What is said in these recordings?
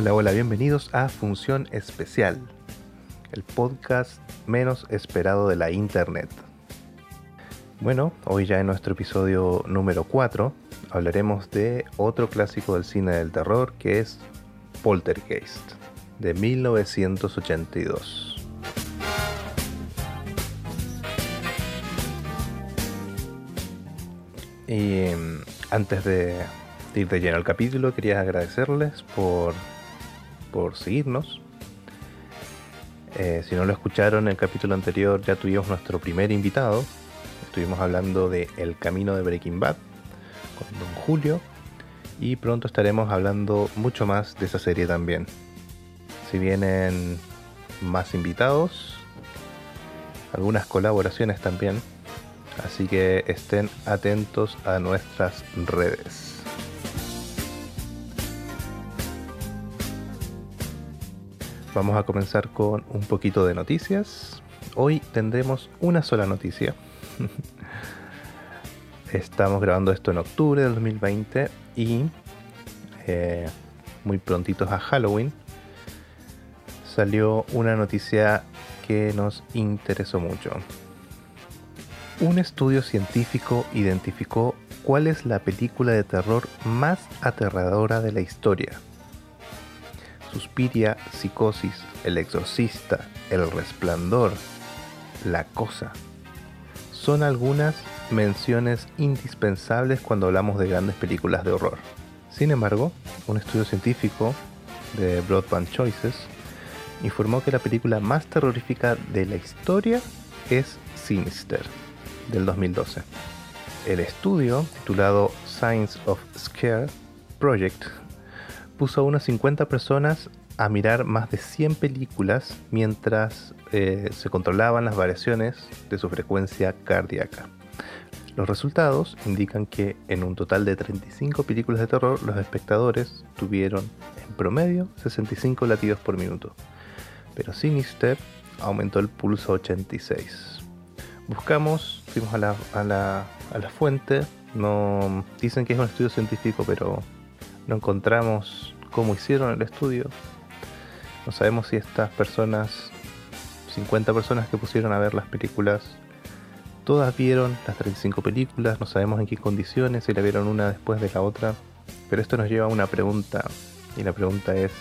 Hola, hola, bienvenidos a Función Especial, el podcast menos esperado de la Internet. Bueno, hoy ya en nuestro episodio número 4 hablaremos de otro clásico del cine del terror que es Poltergeist, de 1982. Y em, antes de ir de lleno al capítulo, quería agradecerles por, por seguirnos. Eh, si no lo escucharon, en el capítulo anterior ya tuvimos nuestro primer invitado. Estuvimos hablando de El Camino de Breaking Bad con Don Julio. Y pronto estaremos hablando mucho más de esa serie también. Si vienen más invitados, algunas colaboraciones también Así que estén atentos a nuestras redes. Vamos a comenzar con un poquito de noticias. Hoy tendremos una sola noticia. Estamos grabando esto en octubre del 2020 y eh, muy prontitos a Halloween salió una noticia que nos interesó mucho. Un estudio científico identificó cuál es la película de terror más aterradora de la historia. Suspiria, Psicosis, El Exorcista, El Resplandor, La Cosa. Son algunas menciones indispensables cuando hablamos de grandes películas de horror. Sin embargo, un estudio científico de Broadband Choices informó que la película más terrorífica de la historia es Sinister del 2012. El estudio, titulado Science of Scare Project, puso a unas 50 personas a mirar más de 100 películas mientras eh, se controlaban las variaciones de su frecuencia cardíaca. Los resultados indican que en un total de 35 películas de terror los espectadores tuvieron en promedio 65 latidos por minuto, pero Sinister aumentó el pulso a 86 buscamos, fuimos a la, a la, a la fuente, no dicen que es un estudio científico, pero no encontramos cómo hicieron el estudio. No sabemos si estas personas, 50 personas que pusieron a ver las películas, todas vieron las 35 películas, no sabemos en qué condiciones, si la vieron una después de la otra. Pero esto nos lleva a una pregunta, y la pregunta es,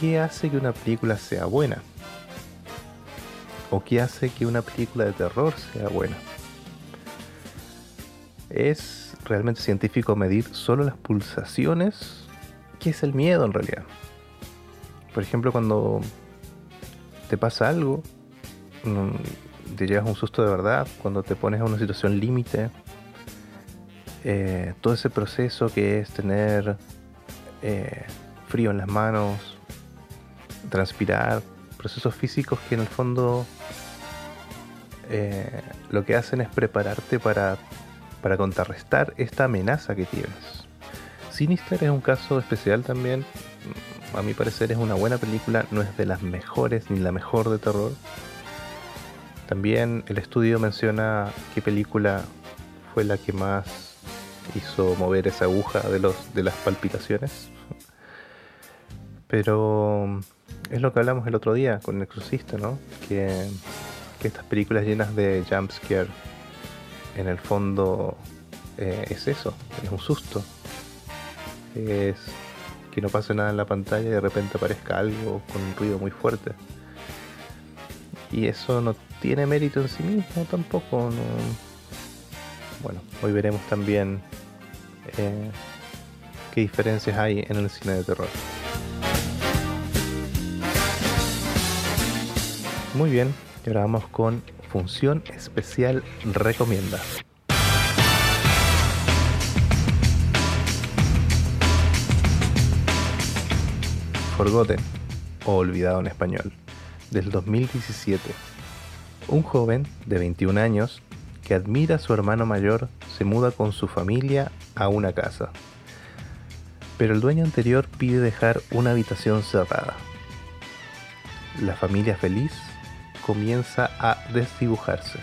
¿qué hace que una película sea buena? o qué hace que una película de terror sea buena. ¿Es realmente científico medir solo las pulsaciones? ¿Qué es el miedo en realidad? Por ejemplo, cuando te pasa algo, mm, te llevas un susto de verdad, cuando te pones a una situación límite, eh, todo ese proceso que es tener eh, frío en las manos, transpirar, procesos físicos que en el fondo eh, lo que hacen es prepararte para, para contrarrestar esta amenaza que tienes. Sinister es un caso especial también. A mi parecer es una buena película, no es de las mejores ni la mejor de terror. También el estudio menciona qué película fue la que más hizo mover esa aguja de, los, de las palpitaciones. Pero es lo que hablamos el otro día con el Exorcista, ¿no? Que, estas películas llenas de jumpscare, en el fondo eh, es eso, es un susto. Es que no pase nada en la pantalla y de repente aparezca algo con un ruido muy fuerte. Y eso no tiene mérito en sí mismo tampoco. Bueno, hoy veremos también eh, qué diferencias hay en el cine de terror. Muy bien, ahora vamos con función especial recomienda. Forgotten o Olvidado en español, del 2017. Un joven de 21 años que admira a su hermano mayor se muda con su familia a una casa. Pero el dueño anterior pide dejar una habitación cerrada. La familia feliz comienza a desdibujarse,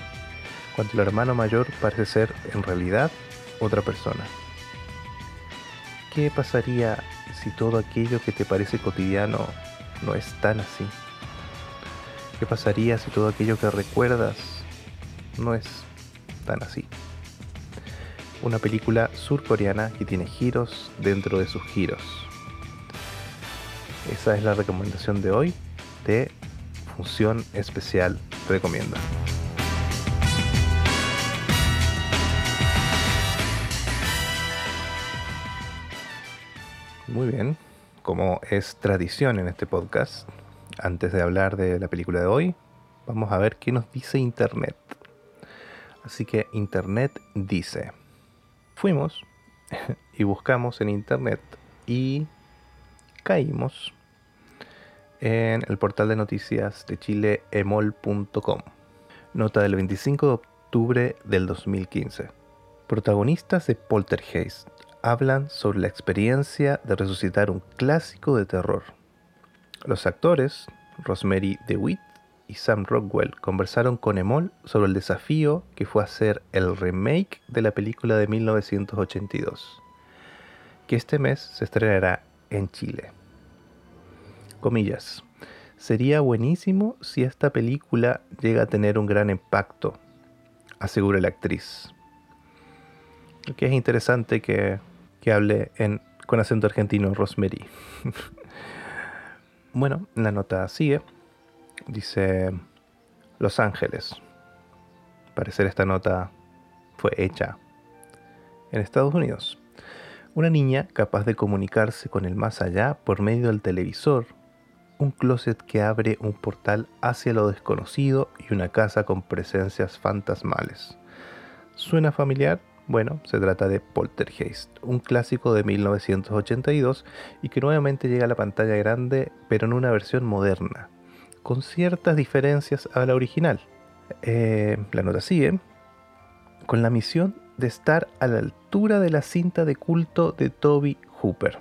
cuando el hermano mayor parece ser en realidad otra persona. ¿Qué pasaría si todo aquello que te parece cotidiano no es tan así? ¿Qué pasaría si todo aquello que recuerdas no es tan así? Una película surcoreana que tiene giros dentro de sus giros. Esa es la recomendación de hoy de Función Especial Recomienda. Muy bien, como es tradición en este podcast, antes de hablar de la película de hoy, vamos a ver qué nos dice Internet. Así que Internet dice, fuimos y buscamos en Internet y caímos en el portal de noticias de Chile emol.com. Nota del 25 de octubre del 2015. Protagonistas de Poltergeist hablan sobre la experiencia de resucitar un clásico de terror. Los actores, Rosemary DeWitt y Sam Rockwell, conversaron con Emol sobre el desafío que fue hacer el remake de la película de 1982, que este mes se estrenará en Chile. Comillas. Sería buenísimo si esta película llega a tener un gran impacto, asegura la actriz. Que es interesante que que hable en, con acento argentino Rosemary. bueno, la nota sigue. Dice Los Ángeles. parecer esta nota fue hecha en Estados Unidos. Una niña capaz de comunicarse con el más allá por medio del televisor, un closet que abre un portal hacia lo desconocido y una casa con presencias fantasmales. ¿Suena familiar? Bueno, se trata de Poltergeist, un clásico de 1982 y que nuevamente llega a la pantalla grande, pero en una versión moderna, con ciertas diferencias a la original. Eh, la nota sigue, con la misión de estar a la altura de la cinta de culto de Toby Hooper.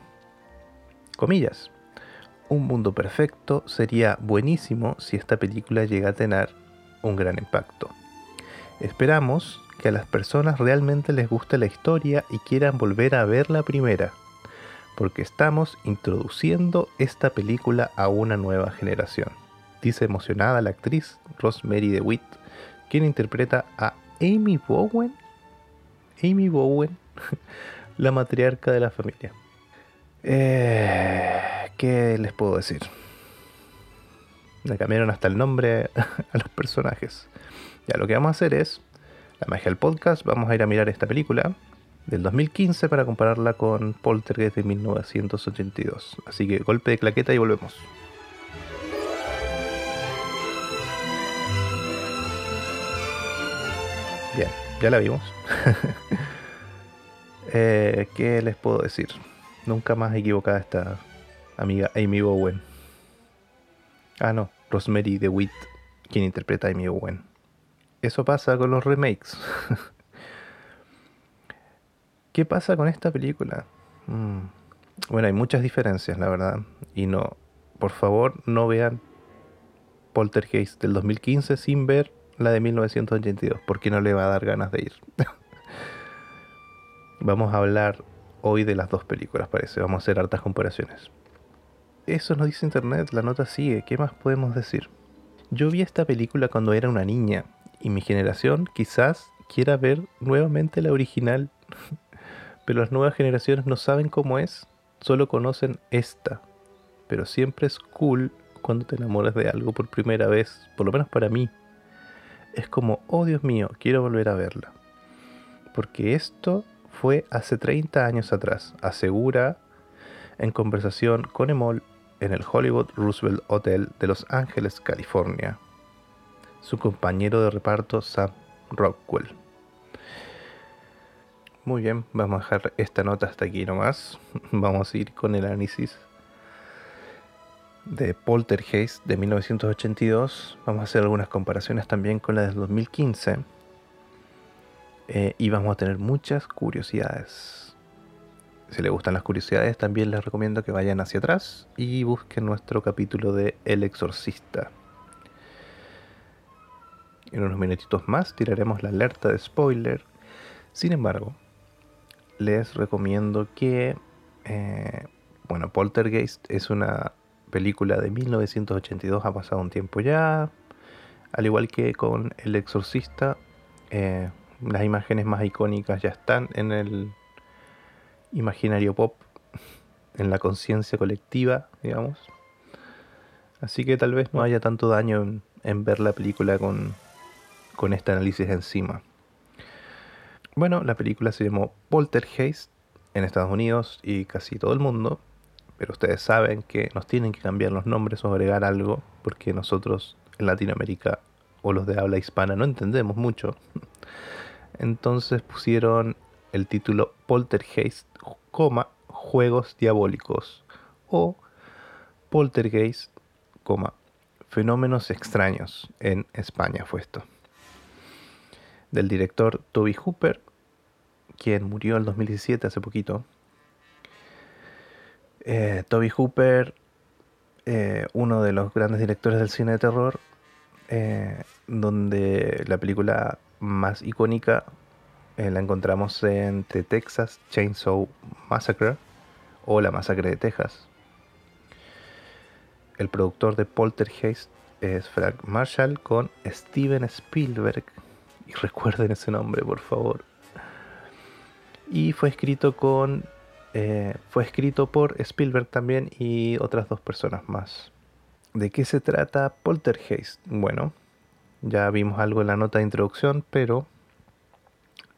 Comillas, un mundo perfecto sería buenísimo si esta película llega a tener un gran impacto. Esperamos que a las personas realmente les guste la historia y quieran volver a ver la primera, porque estamos introduciendo esta película a una nueva generación, dice emocionada la actriz Rosemary DeWitt, quien interpreta a Amy Bowen, Amy Bowen, la matriarca de la familia. Eh, ¿Qué les puedo decir? Le cambiaron hasta el nombre a los personajes. Ya lo que vamos a hacer es la magia del podcast, vamos a ir a mirar esta película del 2015 para compararla con Poltergeist de 1982. Así que golpe de claqueta y volvemos. Bien, ya la vimos. Eh, ¿Qué les puedo decir? Nunca más equivocada esta amiga Amy Bowen. Ah, no, Rosemary DeWitt, quien interpreta a Amy Bowen. Eso pasa con los remakes. ¿Qué pasa con esta película? Mm, bueno, hay muchas diferencias, la verdad. Y no, por favor, no vean Poltergeist del 2015 sin ver la de 1982, porque no le va a dar ganas de ir. Vamos a hablar hoy de las dos películas, parece. Vamos a hacer hartas comparaciones. Eso nos dice internet, la nota sigue. ¿Qué más podemos decir? Yo vi esta película cuando era una niña y mi generación quizás quiera ver nuevamente la original, pero las nuevas generaciones no saben cómo es, solo conocen esta. Pero siempre es cool cuando te enamoras de algo por primera vez, por lo menos para mí. Es como, oh Dios mío, quiero volver a verla. Porque esto fue hace 30 años atrás, asegura en conversación con Emol en el Hollywood Roosevelt Hotel de Los Ángeles, California, su compañero de reparto Sam Rockwell. Muy bien, vamos a dejar esta nota hasta aquí nomás. Vamos a ir con el análisis de Poltergeist de 1982. Vamos a hacer algunas comparaciones también con la del 2015. Eh, y vamos a tener muchas curiosidades. Si les gustan las curiosidades, también les recomiendo que vayan hacia atrás y busquen nuestro capítulo de El Exorcista. En unos minutitos más tiraremos la alerta de spoiler. Sin embargo, les recomiendo que eh, Bueno, Poltergeist es una película de 1982, ha pasado un tiempo ya. Al igual que con El Exorcista, eh, las imágenes más icónicas ya están en el imaginario pop, en la conciencia colectiva, digamos. Así que tal vez no haya tanto daño en, ver la película con, con este análisis encima. Bueno, la película se llamó Poltergeist en Estados Unidos y casi todo el mundo, pero ustedes saben que nos tienen que cambiar los nombres o agregar algo porque nosotros en Latinoamérica o los de habla hispana no entendemos mucho. Entonces pusieron el título Poltergeist, Juegos Diabólicos o Poltergeist, Fenómenos Extraños en España fue esto. Del director Toby Hooper, quien murió en 2017 hace poquito. Eh, Toby Hooper, eh, uno de los grandes directores del cine de terror, eh, donde la película más icónica eh, la encontramos en The Texas Chainsaw Massacre o La Masacre de Texas. El productor de Poltergeist es Frank Marshall con Steven Spielberg. Y recuerden ese nombre, por favor. Y fue escrito con. Eh, fue escrito por Spielberg también y otras dos personas más. ¿De qué se trata Poltergeist? Bueno, ya vimos algo en la nota de introducción, pero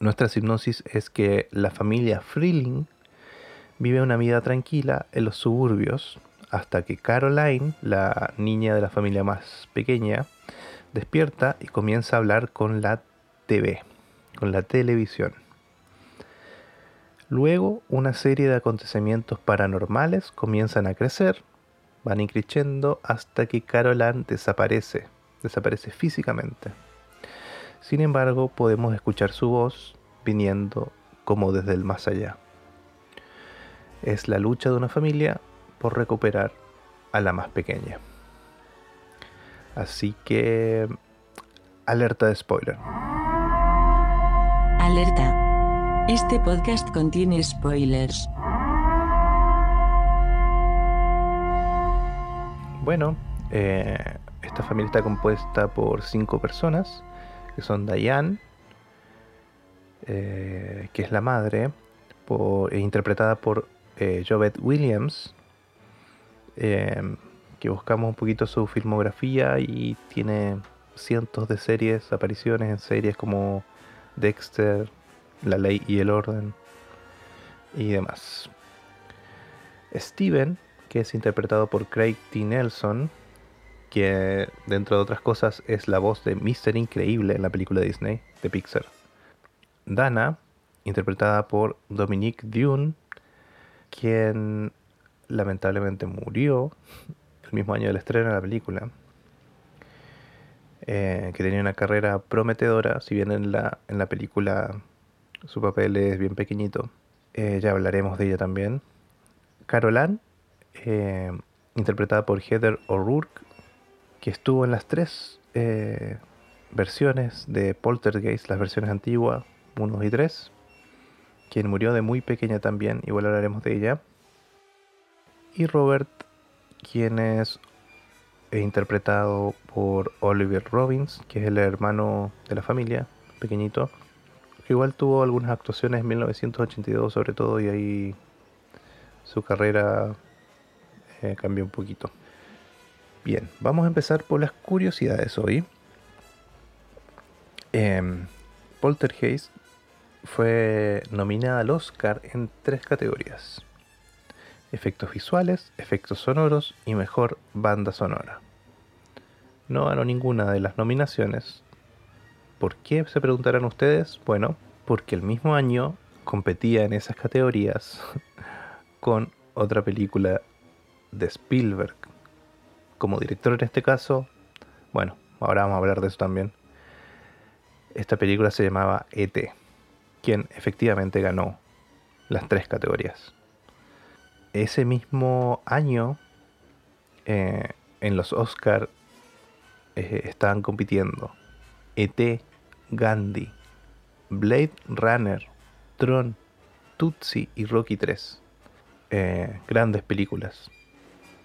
nuestra hipnosis es que la familia Freeling vive una vida tranquila en los suburbios hasta que Caroline, la niña de la familia más pequeña, despierta y comienza a hablar con la TV, con la televisión. Luego, una serie de acontecimientos paranormales comienzan a crecer van increciendo hasta que Caroline desaparece, desaparece físicamente. Sin embargo, podemos escuchar su voz viniendo como desde el más allá. Es la lucha de una familia por recuperar a la más pequeña. Así que, alerta de spoiler. Alerta. Este podcast contiene spoilers. Bueno, eh, esta familia está compuesta por cinco personas, que son Diane, eh, que es la madre, eh, interpretada por Jovette Williams, que buscamos un poquito su filmografía y tiene cientos de series, apariciones en series como Dexter, La Ley y el Orden y demás. Steven, que es interpretado por Craig T. Nelson, que dentro de otras cosas es la voz de Mr. Increíble en la película de Disney de Pixar. Dana, interpretada por Dominique Dune, quien lamentablemente murió el mismo año del estreno de la película, eh, que tenía una carrera prometedora, si bien en la, en la película su papel es bien pequeñito, eh, ya hablaremos de ella también. Carolan, eh, interpretada por Heather O'Rourke, que estuvo en las tres eh, versiones de Poltergeist, las versiones antiguas, 1 y 3, quien murió de muy pequeña también, igual hablaremos de ella. Y Robert, quien es eh, interpretado por Oliver Robbins, que es el hermano de la familia, pequeñito. Igual tuvo algunas actuaciones en 1982 sobre todo y ahí su carrera eh, cambió un poquito. Bien, vamos a empezar por las curiosidades hoy. Eh, Poltergeist fue nominada al Oscar en tres categorías. Efectos visuales, efectos sonoros y mejor banda sonora. No ganó ninguna de las nominaciones. ¿Por qué se preguntarán ustedes? Bueno, porque el mismo año competía en esas categorías con otra película de Spielberg como director en este caso. Bueno, ahora vamos a hablar de eso también. Esta película se llamaba ET, quien efectivamente ganó las tres categorías. Ese mismo año, eh, en los Oscar, eh, estaban compitiendo ET, Gandhi, Blade Runner, Tron, Tutsi y Rocky 3 eh, grandes películas.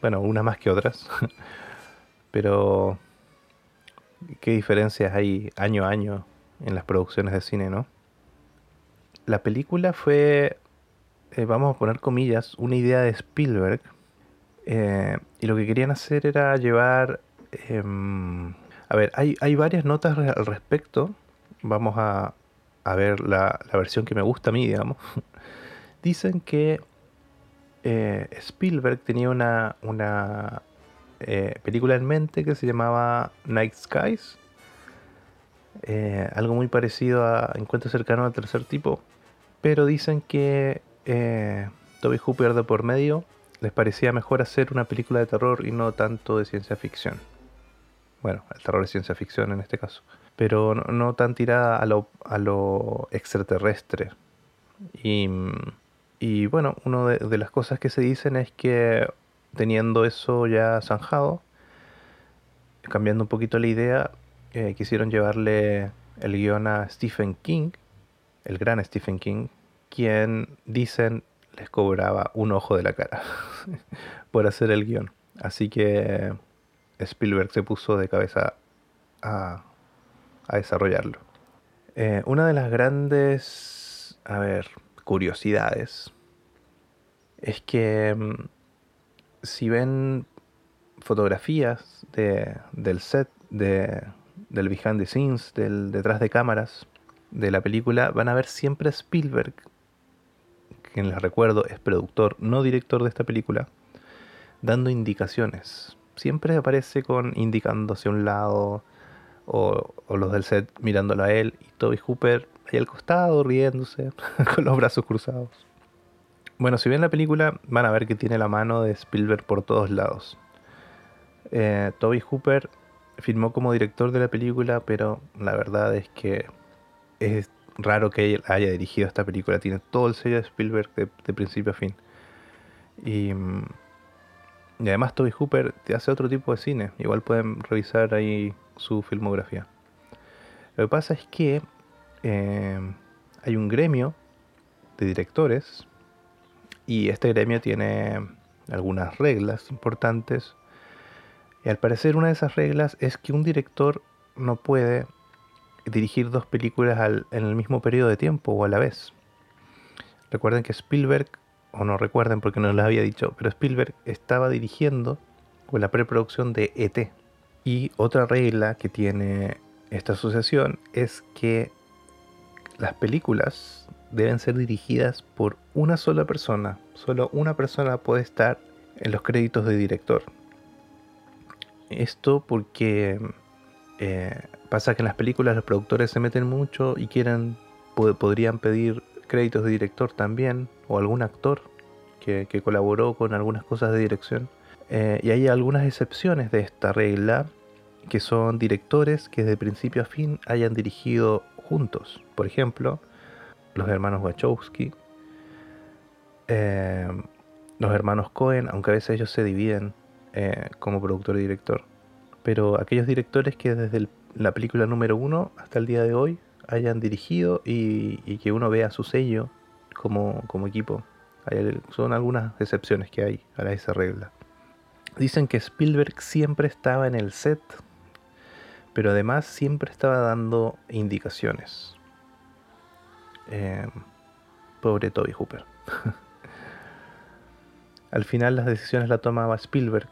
Bueno, unas más que otras. Pero qué diferencias hay año a año en las producciones de cine, ¿no? La película fue, eh, vamos a poner comillas, una idea de Spielberg. eh, y lo que querían hacer era llevar... em, a ver, hay, hay varias notas al respecto. Vamos a, a ver la, la versión que me gusta a mí, digamos. Dicen que eh, Spielberg tenía una, una eh, película en mente que se llamaba Night Skies. Eh, algo muy parecido a Encuentro cercano al tercer tipo. Pero dicen que Toby Hooper de por medio les parecía mejor hacer una película de terror y no tanto de ciencia ficción. Bueno, el terror es ciencia ficción en este caso. Pero no, tan tirada a lo, a lo extraterrestre. Y, y bueno, una de, las cosas que se dicen es que teniendo eso ya zanjado, cambiando un poquito la idea, eh, quisieron llevarle el guion a Stephen King, el gran Stephen King, quien dicen les cobraba un ojo de la cara por hacer el guion. Así que Spielberg se puso de cabeza a, a desarrollarlo. Eh, una de las grandes, a ver, curiosidades es que mm, si ven fotografías de, del set, de, del behind the scenes, del detrás de cámaras de la película, van a ver siempre a Spielberg, quien les recuerdo es productor, no director de esta película, dando indicaciones. Siempre aparece con indicando hacia un lado o, o los del set mirándolo a él y Toby Hooper ahí al costado riéndose con los brazos cruzados. Bueno, si ven la película van a ver que tiene la mano de Spielberg por todos lados. Eh, Toby Hooper firmó como director de la película, pero la verdad es que es raro que haya dirigido esta película. Tiene todo el sello de Spielberg de, principio a fin. Y, y además Toby Hooper hace otro tipo de cine. Igual pueden revisar ahí su filmografía. Lo que pasa es que eh, hay un gremio de directores y este gremio tiene algunas reglas importantes. Y al parecer una de esas reglas es que un director no puede dirigir dos películas en el mismo periodo de tiempo o a la vez. Recuerden que Spielberg, o no recuerden porque no les había dicho, pero Spielberg estaba dirigiendo con la preproducción de ET. Y otra regla que tiene esta asociación es que las películas deben ser dirigidas por una sola persona. Solo una persona puede estar en los créditos de director. Esto porque eh, pasa que en las películas los productores se meten mucho y quieren po- podrían pedir créditos de director también o algún actor que, colaboró con algunas cosas de dirección. Eh, y hay algunas excepciones de esta regla que son directores que de principio a fin hayan dirigido juntos. Por ejemplo, los hermanos Wachowski, eh, los hermanos Cohen, aunque a veces ellos se dividen eh, como productor y director. Pero aquellos directores que desde la película número uno hasta el día de hoy hayan dirigido y, y que uno vea su sello como, como equipo. Hay- son algunas excepciones que hay a esa regla. Dicen que Spielberg siempre estaba en el set, pero además siempre estaba dando indicaciones. Eh, pobre Toby Hooper. Al final las decisiones las tomaba Spielberg.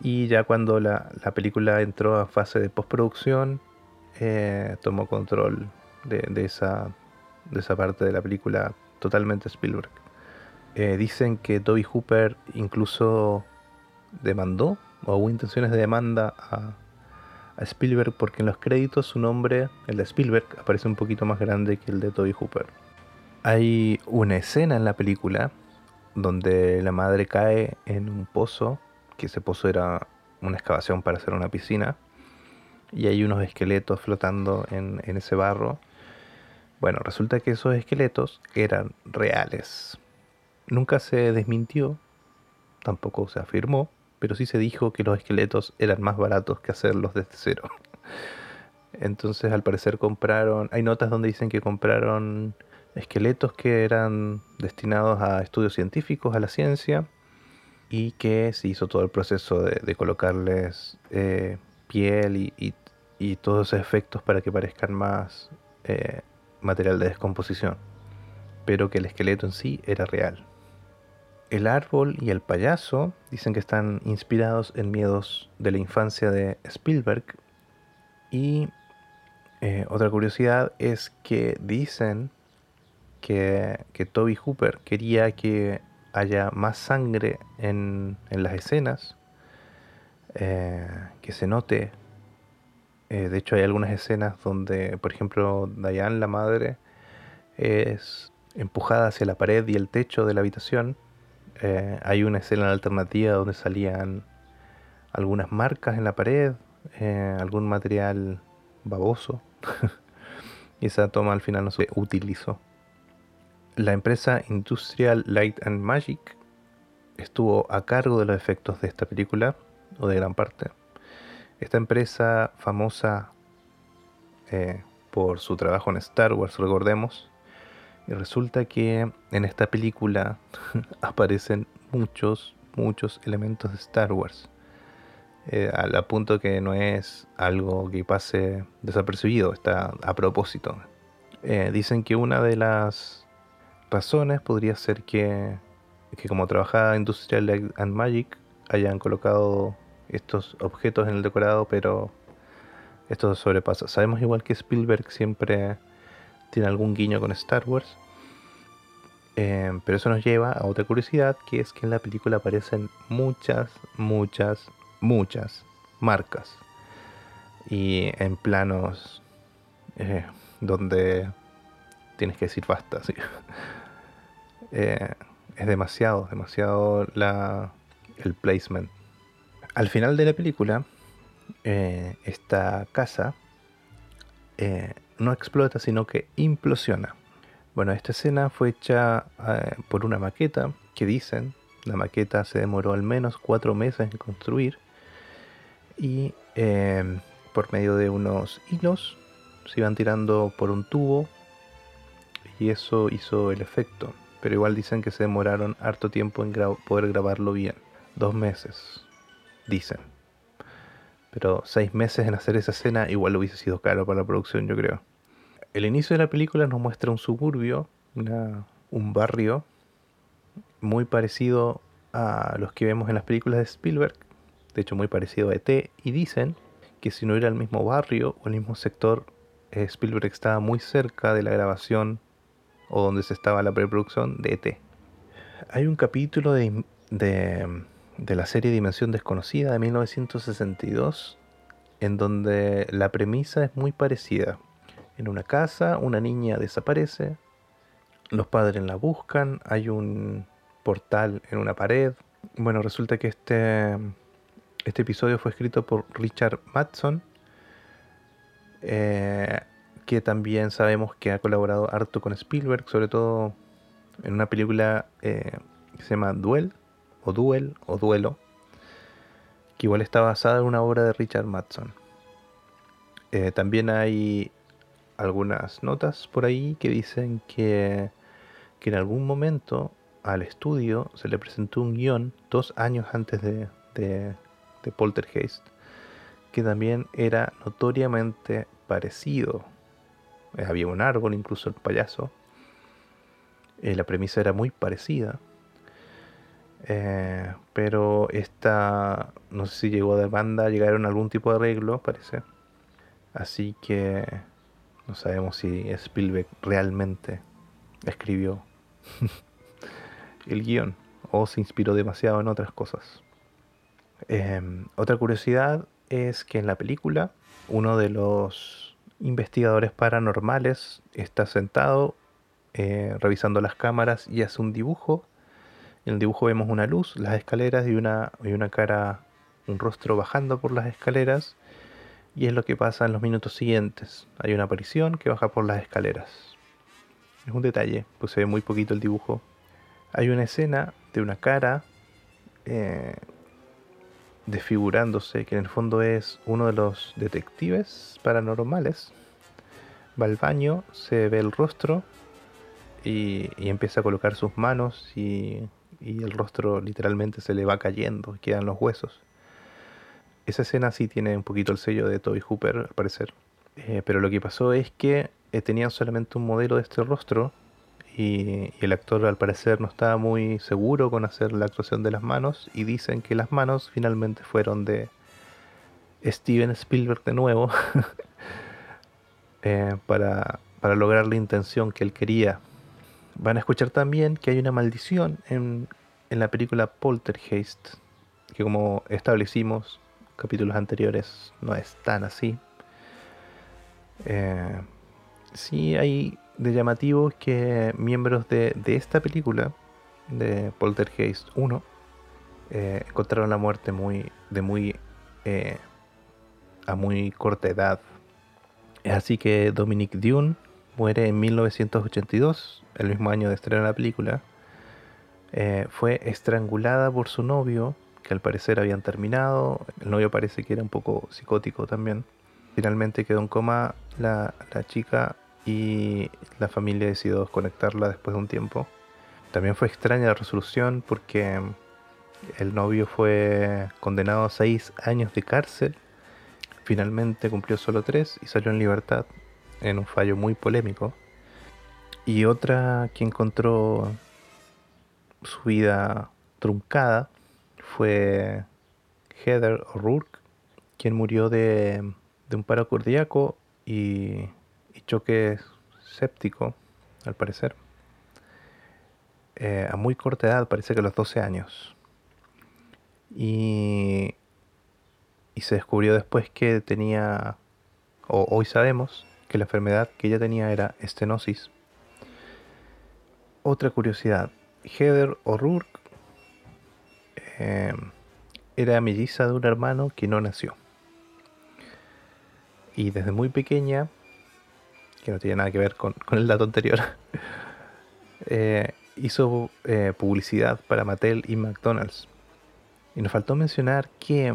Y ya cuando la, la película entró a fase de postproducción, eh, tomó control de, de esa, de esa parte de la película totalmente Spielberg. Eh, dicen que Toby Hooper incluso demandó o hubo intenciones de demanda a, a Spielberg porque en los créditos su nombre, el de Spielberg, aparece un poquito más grande que el de Toby Hooper. Hay una escena en la película donde la madre cae en un pozo, que ese pozo era una excavación para hacer una piscina, y hay unos esqueletos flotando en, en ese barro. Bueno, resulta que esos esqueletos eran reales. Nunca se desmintió, tampoco se afirmó, pero sí se dijo que los esqueletos eran más baratos que hacerlos desde cero. Entonces al parecer compraron, hay notas donde dicen que compraron esqueletos que eran destinados a estudios científicos, a la ciencia, y que se hizo todo el proceso de, colocarles eh, piel y, todos esos efectos para que parezcan más eh, material de descomposición, pero que el esqueleto en sí era real. El árbol y el payaso dicen que están inspirados en miedos de la infancia de Spielberg y eh, otra curiosidad es que dicen que, que Toby Hooper quería que haya más sangre en, las escenas, eh, que se note. Eh, de hecho, hay algunas escenas donde, por ejemplo, Diane, la madre, es empujada hacia la pared y el techo de la habitación. Eh, hay una escena alternativa donde salían algunas marcas en la pared, algún material baboso. y esa toma al final no se utilizó. La empresa Industrial Light and Magic estuvo a cargo de los efectos de esta película, o de gran parte. Esta empresa famosa eh, por su trabajo en Star Wars, recordemos, y resulta que en esta película aparecen muchos, muchos elementos de Star Wars. Eh, al punto que no es algo que pase desapercibido, está a propósito. Eh, dicen que una de las razones podría ser que, como trabajaba Industrial Light and Magic hayan colocado estos objetos en el decorado, pero esto sobrepasa. Sabemos igual que Spielberg siempre tiene algún guiño con Star Wars. Eh, pero eso nos lleva a otra curiosidad, que es que en la película aparecen muchas, muchas, muchas marcas. Y en planos eh, donde tienes que decir basta. ¿sí? Eh, es demasiado, demasiado la, el placement. Al final de la película, esta casa no explota, sino que implosiona. Bueno, esta escena fue hecha por una maqueta que dicen, la maqueta se demoró al menos cuatro meses en construir y por medio de unos hilos se iban tirando por un tubo y eso hizo el efecto. Pero igual dicen que se demoraron harto tiempo en poder grabarlo bien. Dos meses, dicen. Pero seis meses en hacer esa escena igual hubiese sido caro para la producción, yo creo. El inicio de la película nos muestra un suburbio, un barrio muy parecido a los que vemos en las películas de Spielberg. De hecho, muy parecido a ET. Y dicen que si no era el mismo barrio o el mismo sector, eh, Spielberg estaba muy cerca de la grabación o donde se estaba la preproducción de ET. Hay un capítulo de, de, la serie Dimensión Desconocida de 1962 en donde la premisa es muy parecida. En una casa, una niña desaparece, los padres la buscan, hay un portal en una pared. Bueno, resulta que este, este episodio fue escrito por Richard Matson. Eh, que también sabemos que ha colaborado harto con Spielberg, sobre todo en una película eh, que se llama Duel, o Duel, o Duelo, que igual está basada en una obra de Richard Matson. Eh, también hay algunas notas por ahí que dicen que, que, en algún momento al estudio se le presentó un guion dos años antes de, de, de Poltergeist, que también era notoriamente parecido eh, había un árbol, incluso el payaso. Eh, la premisa era muy parecida. Eh, pero esta, no sé si llegó a demanda, llegaron a algún tipo de arreglo, parece. Así que no sabemos si Spielberg realmente escribió el guion o se inspiró demasiado en otras cosas. otra curiosidad es que en la película uno de los investigadores paranormales está sentado eh, revisando las cámaras y hace un dibujo. En el dibujo vemos una luz, las escaleras y una, y una cara, un rostro bajando por las escaleras. Y es lo que pasa en los minutos siguientes. Hay una aparición que baja por las escaleras. Es un detalle, pues se ve muy poquito el dibujo. Hay una escena de una cara eh, desfigurándose, que en el fondo es uno de los detectives paranormales. Va al baño, se ve el rostro y, y empieza a colocar sus manos y, y el rostro literalmente se le va cayendo, quedan los huesos. Esa escena sí tiene un poquito el sello de Toby Hooper, al parecer. Eh, pero lo que pasó es que eh, tenían solamente un modelo de este rostro y, el actor al parecer no estaba muy seguro con hacer la actuación de las manos y dicen que las manos finalmente fueron de Steven Spielberg de nuevo eh, para, para lograr la intención que él quería. Van a escuchar también que hay una maldición en, en la película Poltergeist, que como establecimos capítulos anteriores no es tan así. Eh, sí hay de llamativos que miembros de, de, esta película, de Poltergeist 1, eh, encontraron la muerte muy, de muy, eh, a muy corta edad. Así que Dominic Dune muere en 1982, el mismo año de estrenar la película. Eh, fue estrangulada por su novio, que al parecer habían terminado. El novio parece que era un poco psicótico también. Finalmente quedó en coma la chica y la familia decidió desconectarla después de un tiempo. También fue extraña la resolución porque el novio fue condenado a seis años de cárcel. Finalmente cumplió solo tres y salió en libertad en un fallo muy polémico. Y otra que encontró su vida truncada fue Heather O'Rourke, quien murió de, de un paro cardíaco y, y, choque séptico, al parecer. Eh, a muy corta edad, parece que a los 12 años. Y, y se descubrió después que tenía, o hoy sabemos, que la enfermedad que ella tenía era estenosis. Otra curiosidad, Heather O'Rourke eh, era melliza de un hermano que no nació. Y desde muy pequeña, que no tiene nada que ver con, con el dato anterior, eh, hizo eh, publicidad para Mattel y McDonald's. Y nos faltó mencionar que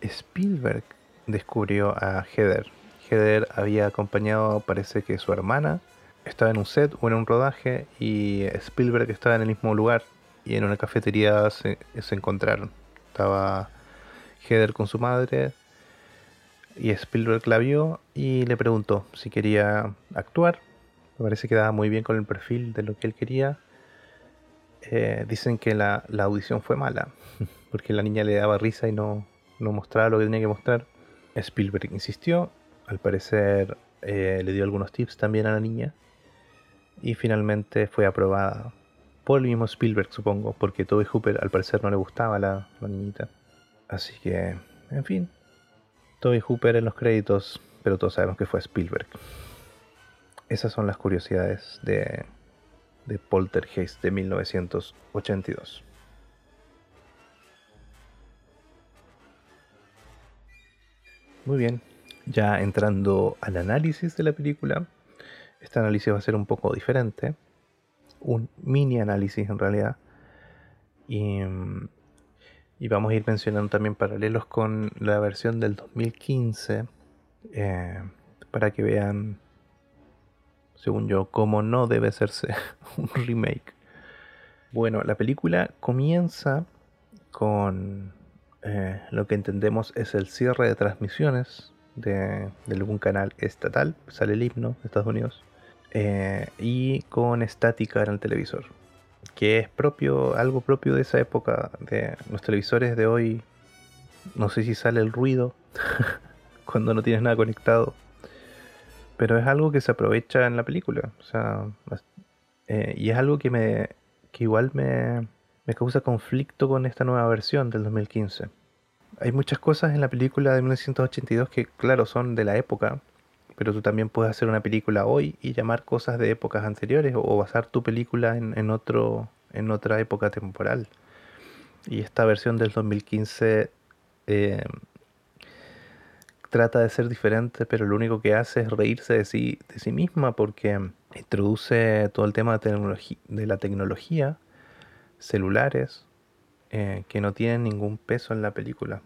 Spielberg descubrió a Heather Heather había acompañado, parece que su hermana estaba en un set o en un rodaje y Spielberg estaba en el mismo lugar y en una cafetería se, encontraron. Estaba Heather con su madre y Spielberg la vio y le preguntó si quería actuar. Me parece que daba muy bien con el perfil de lo que él quería. Eh, dicen que la, audición fue mala porque la niña le daba risa y no mostraba lo que tenía que mostrar. Spielberg insistió al parecer eh, le dio algunos tips también a la niña y finalmente fue aprobada por el mismo Spielberg, supongo, porque Toby Hooper al parecer no le gustaba la, niñita. Así que, en fin, Toby Hooper en los créditos, pero todos sabemos que fue Spielberg. Esas son las curiosidades de, de Poltergeist de 1982. Muy bien, ya entrando al análisis de la película, este análisis va a ser un poco diferente, un mini análisis en realidad, y, y vamos a ir mencionando también paralelos con la versión del 2015, eh, para que vean, según yo, cómo no debe hacerse un remake. Bueno, la película comienza con eh, lo que entendemos es el cierre de transmisiones de, algún canal estatal, sale el himno de Estados Unidos, eh, y con estática en el televisor, que es propio, algo propio de esa época, de los televisores de hoy, no sé si sale el ruido cuando no tienes nada conectado, pero es algo que se aprovecha en la película, o sea, eh, y es algo que me, que igual me, me causa conflicto con esta nueva versión del 2015 hay muchas cosas en la película de 1982 que, claro, son de la época, pero tú también puedes hacer una película hoy y llamar cosas de épocas anteriores o basar tu película en, en otro, en otra época temporal. Y esta versión del 2015 eh, trata de ser diferente, pero lo único que hace es reírse de sí, de sí misma porque introduce todo el tema de, de la tecnología, celulares, eh, que no tienen ningún peso en la película.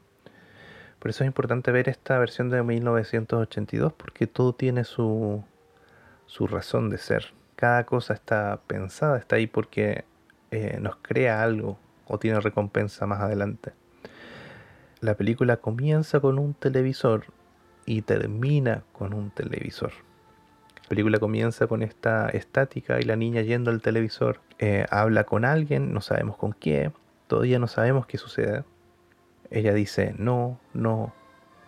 Por eso es importante ver esta versión de 1982 porque todo tiene su, su razón de ser. Cada cosa está pensada, está ahí porque eh, nos crea algo o tiene recompensa más adelante. La película comienza con un televisor y termina con un televisor. La película comienza con esta estática y la niña yendo al televisor. Eh, habla con alguien, no sabemos con quién, todavía no sabemos qué sucede. Ella dice no, no.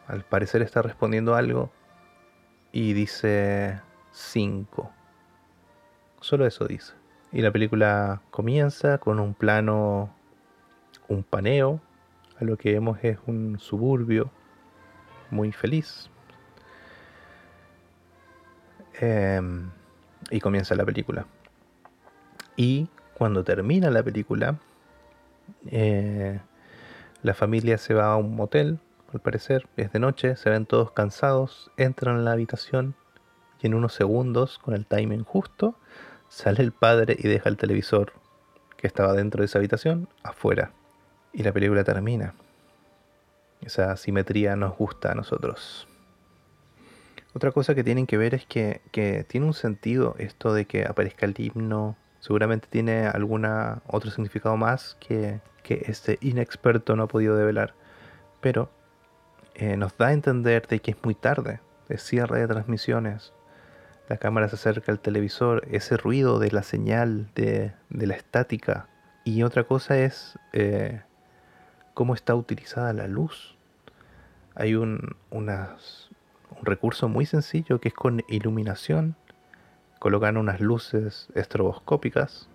Al parecer está respondiendo algo y dice 5. Solo eso dice. Y la película comienza con un plano, un paneo. A lo que vemos es un suburbio muy feliz. Em, y comienza la película. Y cuando termina la película, eh, la familia se va a un motel, al parecer, es de noche, se ven todos cansados, entran en la habitación y en unos segundos, con el timing justo, sale el padre y deja el televisor que estaba dentro de esa habitación afuera. Y la película termina. Esa simetría nos gusta a nosotros. Otra cosa que tienen que ver es que, que tiene un sentido esto de que aparezca el himno. Seguramente tiene alguna otro significado más que, que este inexperto no ha podido develar. Pero eh, nos da a entender de que es muy tarde, de cierre de transmisiones. La cámara se acerca al televisor, ese ruido de la señal, de, de la estática. Y otra cosa es eh, cómo está utilizada la luz. Hay un, un recurso muy sencillo que es con iluminación. Colocan unas luces estroboscópicas,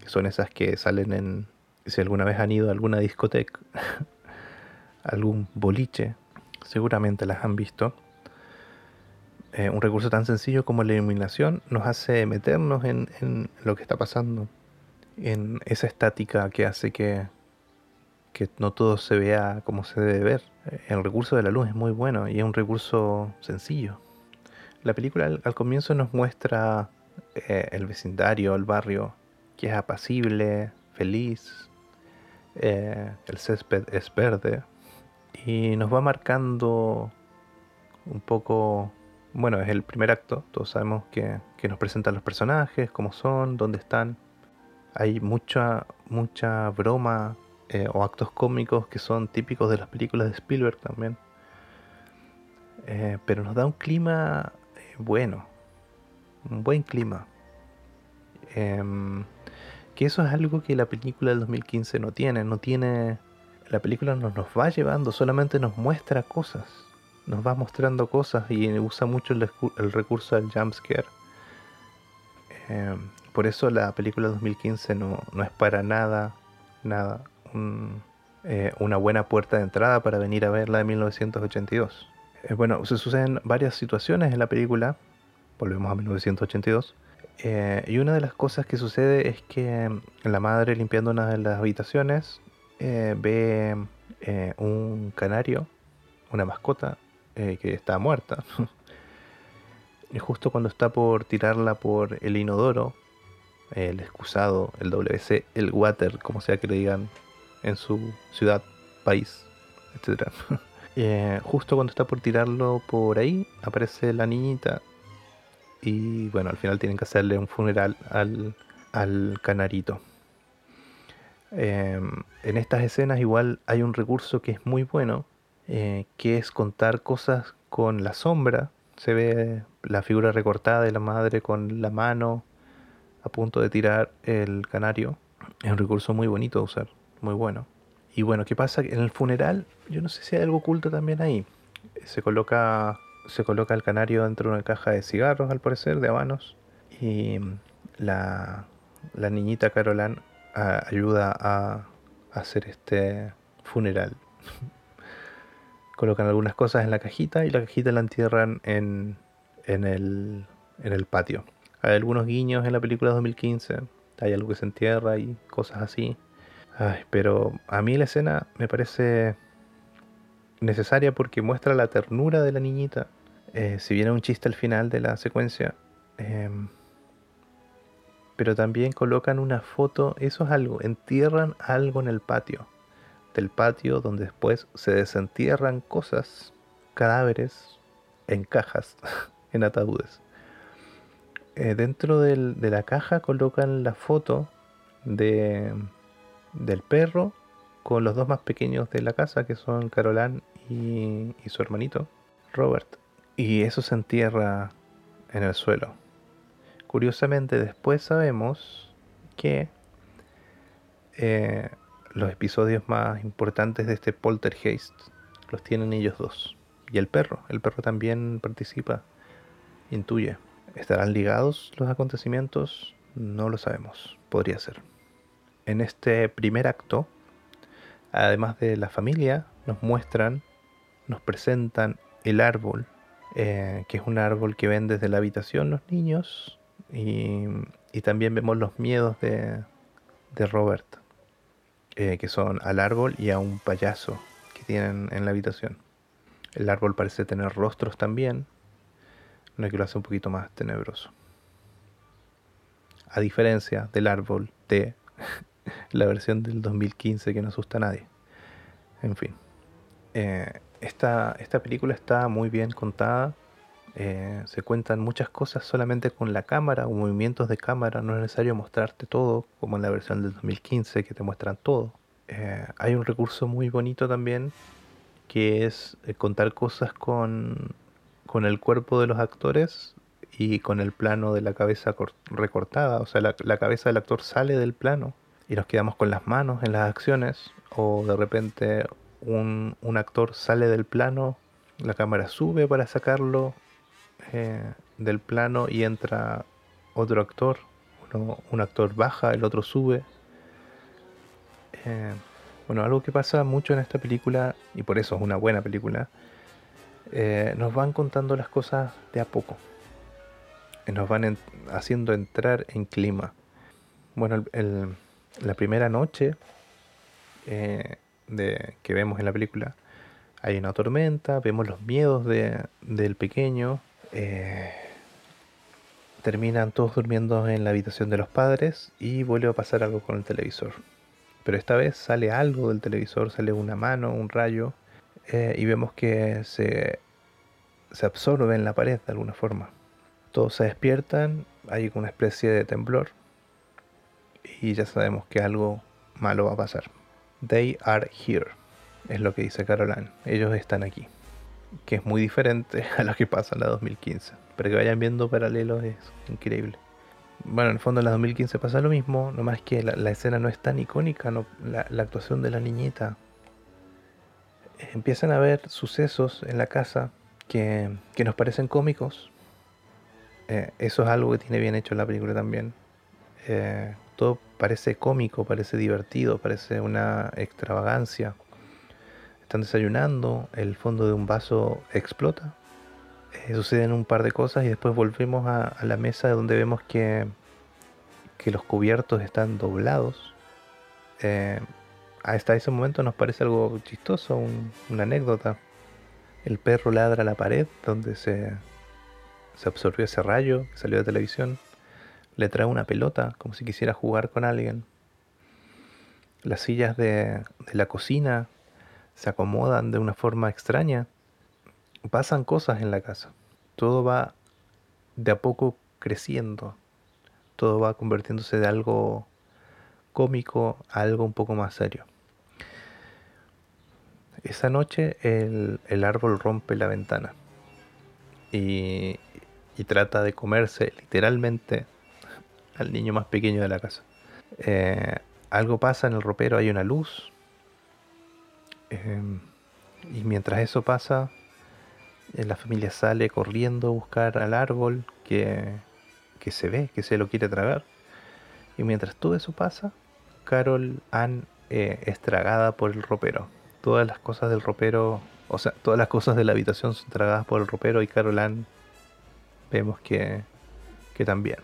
que son esas que salen en, si alguna vez han ido a alguna discoteca, algún boliche, seguramente las han visto. Eh, un recurso tan sencillo como la iluminación nos hace meternos en, en, lo que está pasando, en esa estática que hace que, que no todo se vea como se debe ver. El recurso de la luz es muy bueno y es un recurso sencillo. La película al, comienzo nos muestra eh, el vecindario, el barrio, que es apacible, feliz, eh, el césped es verde y nos va marcando un poco, bueno, es el primer acto, todos sabemos que, que nos presentan los personajes, cómo son, dónde están. Hay mucha, mucha broma eh, o actos cómicos que son típicos de las películas de Spielberg también. Pero nos da un clima bueno, un buen clima. Em, que eso es algo que la película del 2015 no tiene, no tiene... La película no nos va llevando, solamente nos muestra cosas, nos va mostrando cosas y usa mucho el, recurso del jumpscare. Eh, por eso la película del 2015 no, no es para nada, nada, eh, una buena puerta de entrada para venir a ver la de 1982. Eh, bueno, se suceden varias situaciones en la película, volvemos a 1982, eh, y una de las cosas que sucede es que la madre limpiando una de las habitaciones eh, ve eh, un canario, una mascota que está muerta. y justo cuando está por tirarla por el inodoro, el excusado, el WC, el water, como sea que le digan en su ciudad, país, etc. justo cuando está por tirarlo por ahí, aparece la niñita y bueno, al final tienen que hacerle un funeral al, al canarito. Eh, en estas escenas igual hay un recurso que es muy bueno, eh, que es contar cosas con la sombra. Se ve la figura recortada de la madre con la mano a punto de tirar el canario. Es un recurso muy bonito de usar, muy bueno. Y bueno, ¿qué pasa? En el funeral, yo no sé si hay algo oculto también ahí. Se coloca se coloca el canario dentro de una caja de cigarros, al parecer, de habanos. Y la, la niñita Carolan a, ayuda a, hacer este funeral. Colocan algunas cosas en la cajita y la cajita la entierran en, en, el, en el patio. Hay algunos guiños en la película 2015. Hay algo que se entierra y cosas así. Ay, pero a mí la escena me parece necesaria porque muestra la ternura de la niñita. Eh, si viene un chiste al final de la secuencia, eh, pero también colocan una foto, eso es algo, entierran algo en el patio, del patio donde después se desentierran cosas, cadáveres, en cajas, en ataúdes. eh, dentro de la caja colocan la foto de, del perro con los dos más pequeños de la casa, que son Carolan y, y su hermanito, Robert. Y eso se entierra en el suelo. Curiosamente, después sabemos que eh, los episodios más importantes de este poltergeist los tienen ellos dos. Y el perro, el perro también participa, intuye. ¿Estarán ligados los acontecimientos? No lo sabemos, podría ser. En este primer acto, además de la familia, nos muestran, nos presentan el árbol, eh, que es un árbol que ven desde la habitación los niños, y, también vemos los miedos de, de Robert, eh, que son al árbol y a un payaso que tienen en la habitación. El árbol parece tener rostros también, lo que lo hace un poquito más tenebroso. A diferencia del árbol de la versión del 2015 que no asusta a nadie. En fin. Eh, esta, esta película está muy bien contada. Eh, se cuentan muchas cosas solamente con la cámara o movimientos de cámara. No es necesario mostrarte todo, como en la versión del 2015 que te muestran todo. Eh, hay un recurso muy bonito también que es contar cosas con, con el cuerpo de los actores y con el plano de la cabeza cor- recortada. O sea, la cabeza del actor sale del plano y nos quedamos con las manos en las acciones. O de repente un, un actor sale del plano, la cámara sube para sacarlo eh, del plano y entra otro actor. Uno- un actor baja, el otro sube. Eh, bueno, algo que pasa mucho en esta película, y por eso es una buena película, eh, nos van contando las cosas de a poco. Nos van en- haciendo entrar en clima. Bueno, el- la primera noche eh, de, que vemos en la película, hay una tormenta, vemos los miedos de- del pequeño. eh, terminan todos durmiendo en la habitación de los padres y vuelve a pasar algo con el televisor. Pero esta vez sale algo del televisor, sale una mano, un rayo, eh, y vemos que se, se absorbe en la pared de alguna forma. Todos se despiertan, hay una especie de temblor, y ya sabemos que algo malo va a pasar. They are here, es lo que dice Caroline. Ellos están aquí, que es muy diferente a lo que pasa en la 2015. Para que vayan viendo paralelos es increíble. Bueno, en el fondo en la 2015 pasa lo mismo, nomás que la, escena no es tan icónica, no, la, actuación de la niñita. Empiezan a haber sucesos en la casa que, que nos parecen cómicos. Eh, eso es algo que tiene bien hecho la película también. Eh, todo parece cómico, parece divertido, parece una extravagancia. Están desayunando, el fondo de un vaso explota. Eh, suceden un par de cosas y después volvemos a, la mesa donde vemos que, que los cubiertos están doblados. Eh, hasta ese momento nos parece algo chistoso, un- una anécdota. El perro ladra a la pared donde se, se absorbió ese rayo que salió de televisión. Le trae una pelota como si quisiera jugar con alguien. Las sillas de, de la cocina se acomodan de una forma extraña. Pasan cosas en la casa. Todo va de a poco creciendo. Todo va convirtiéndose de algo cómico a algo un poco más serio. Esa noche el, el árbol rompe la ventana y, y trata de comerse literalmente al niño más pequeño de la casa. Eh, algo pasa en el ropero, hay una luz. eh, y mientras eso pasa, eh, la familia sale corriendo a buscar al árbol que, que se ve, que se lo quiere tragar. Y mientras todo eso pasa, Carol Ann eh, es tragada por el ropero. Todas las cosas del ropero, o sea, todas las cosas de la habitación son tragadas por el ropero y Carol Ann vemos que, que también.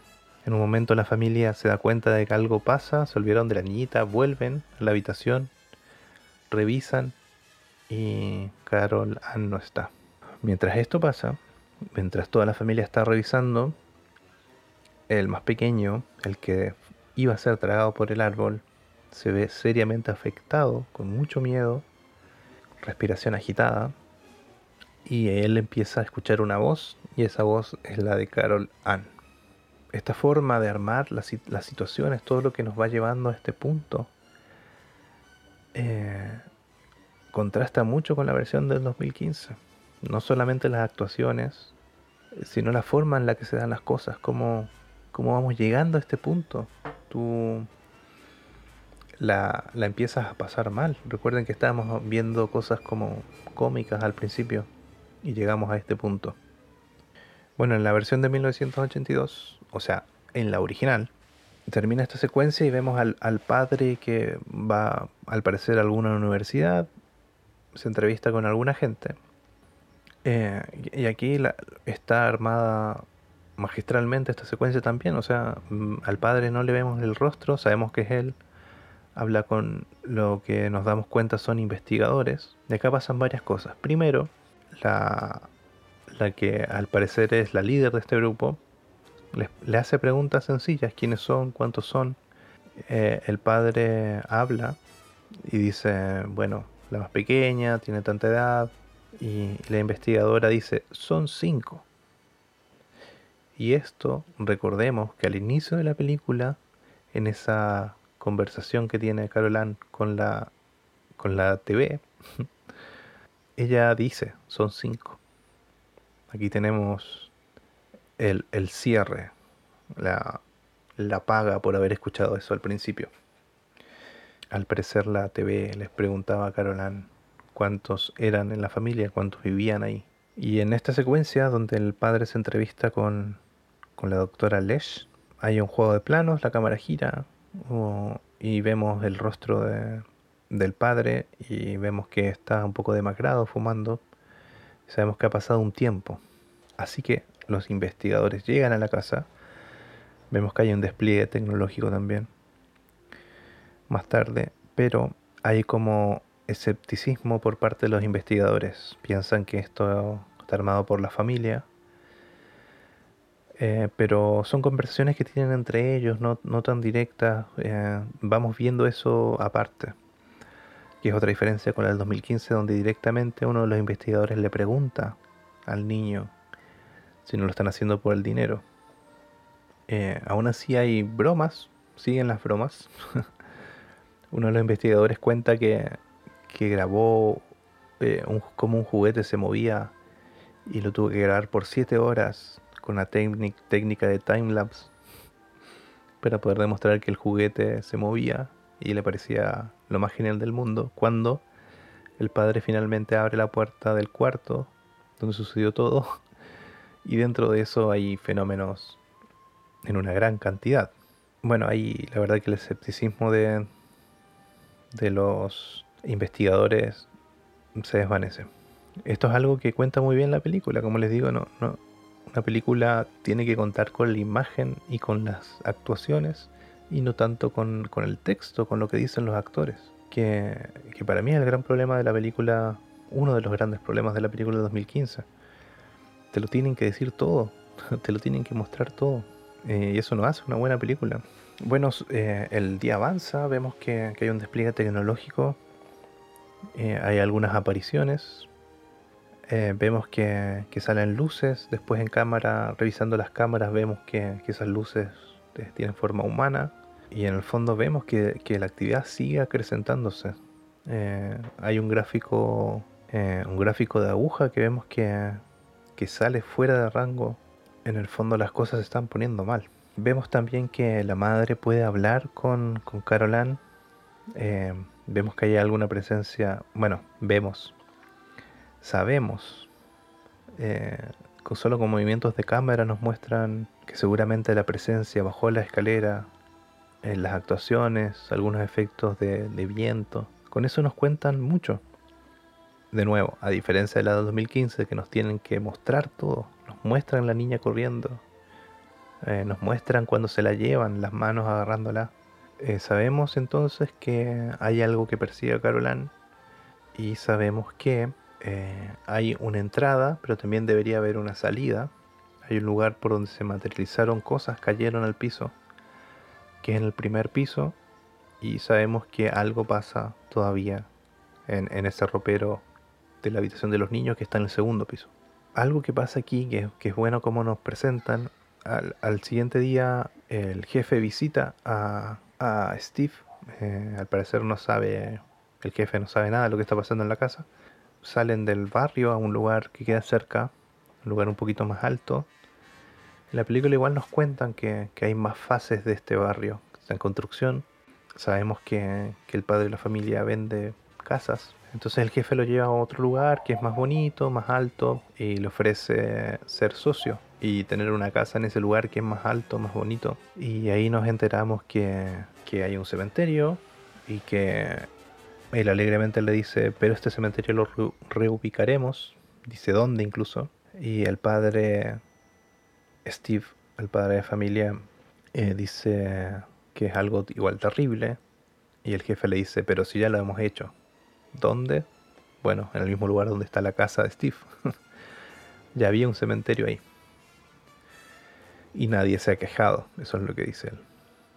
En un momento la familia se da cuenta de que algo pasa, se olvidaron de la niñita, vuelven a la habitación, revisan y Carol Ann no está. Mientras esto pasa, mientras toda la familia está revisando, el más pequeño, el que iba a ser tragado por el árbol, se ve seriamente afectado, con mucho miedo, respiración agitada, y él empieza a escuchar una voz, y esa voz es la de Carol Ann. Esta forma de armar las, situaciones, todo lo que nos va llevando a este punto, eh, contrasta mucho con la versión del 2015. No solamente las actuaciones, sino la forma en la que se dan las cosas, cómo, cómo vamos llegando a este punto. Tú la, la empiezas a pasar mal. Recuerden que estábamos viendo cosas como cómicas al principio y llegamos a este punto. Bueno, en la versión de 1982, o sea, en la original, termina esta secuencia y vemos al, padre que va, al parecer, a alguna universidad, se entrevista con alguna gente. Eh, y aquí está armada magistralmente esta secuencia también, o sea, mm, al padre no le vemos el rostro, sabemos que es él, habla con lo que nos damos cuenta son investigadores. De acá pasan varias cosas. Primero, la, la que al parecer es la líder de este grupo, le, hace preguntas sencillas, quiénes son, cuántos son. Eh, el padre habla y dice, bueno, la más pequeña, tiene tanta edad, y la investigadora dice, son cinco. Y esto, recordemos que al inicio de la película, en esa conversación que tiene Carolan con la, con la TV, ella dice, son cinco. Aquí tenemos el, cierre, la, la paga por haber escuchado eso al principio. Al parecer la TV les preguntaba a Carolan cuántos eran en la familia, cuántos vivían ahí. Y en esta secuencia, donde el padre se entrevista con, con la doctora Lesh, hay un juego de planos, la cámara gira y vemos el rostro de, del padre y vemos que está un poco demacrado fumando. Sabemos que ha pasado un tiempo. Así que los investigadores llegan a la casa. Vemos que hay un despliegue tecnológico también. Más tarde. Pero hay como escepticismo por parte de los investigadores. Piensan que esto está armado por la familia. Eh, pero son conversaciones que tienen entre ellos, no, tan directas. Eh, vamos viendo eso aparte que es otra diferencia con la del 2015, donde directamente uno de los investigadores le pregunta al niño si no lo están haciendo por el dinero. Eh, aún así hay bromas, siguen las bromas. uno de los investigadores cuenta que, que grabó eh, como un juguete se movía y lo tuvo que grabar por 7 horas con la técnica de timelapse para poder demostrar que el juguete se movía y le parecía lo más genial del mundo cuando el padre finalmente abre la puerta del cuarto donde sucedió todo y dentro de eso hay fenómenos en una gran cantidad. Bueno, ahí la verdad que el escepticismo de, de los investigadores se desvanece. Esto es algo que cuenta muy bien la película, como les digo, no, no, una película tiene que contar con la imagen y con las actuaciones y no tanto con, el texto, con lo que dicen los actores. Que, para mí es el gran problema de la película, uno de los grandes problemas de la película de 2015. Te lo tienen que decir todo, te lo tienen que mostrar todo. Eh, y eso no hace una buena película. Bueno, eh, el día avanza, vemos que, hay un despliegue tecnológico, eh, hay algunas apariciones, vemos que, salen luces, después en cámara, revisando las cámaras, vemos que, que esas luces tienen forma humana y en el fondo vemos que, la actividad sigue acrecentándose. Eh, hay un gráfico, eh, un gráfico de aguja que vemos que, sale fuera de rango. En el fondo las cosas se están poniendo mal. Vemos también que la madre puede hablar con, con Carolan. Eh, vemos que hay alguna presencia, bueno, vemos, sabemos, solo con movimientos de cámara nos muestran que seguramente la presencia bajó la escalera, en las actuaciones, algunos efectos de, viento. Con eso nos cuentan mucho. De nuevo, a diferencia de la de 2015, que nos tienen que mostrar todo. Nos muestran la niña corriendo. Eh, nos muestran cuando se la llevan, las manos agarrándola. Eh, sabemos entonces que hay algo que persigue a Carolan. Y sabemos que eh, hay una entrada, pero también debería haber una salida. Hay un lugar por donde se materializaron cosas, cayeron al piso que es en el primer piso y sabemos que algo pasa todavía en, ese ropero de la habitación de los niños que está en el segundo piso. Algo que pasa aquí, que, es bueno como nos presentan, al, siguiente día el jefe visita a, a Steve. Eh, al parecer no sabe, el jefe no sabe nada de lo que está pasando en la casa. Salen del barrio a un lugar que queda cerca, un lugar un poquito más alto. En la película igual nos cuentan que, que hay más fases de este barrio, está en construcción. Sabemos que, que el padre de la familia vende casas. Entonces el jefe lo lleva a otro lugar que es más bonito, más alto y le ofrece ser socio y tener una casa en ese lugar que es más alto, más bonito. Y ahí nos enteramos que, que hay un cementerio y que él alegremente le dice, pero este cementerio lo re- reubicaremos, dice dónde incluso. Y el padre, Steve, el padre de familia, eh, dice que es algo igual terrible. Y el jefe le dice, pero si ya lo hemos hecho. ¿Dónde? Bueno, en el mismo lugar donde está la casa de Steve. ya había un cementerio ahí. Y nadie se ha quejado, eso es lo que dice él.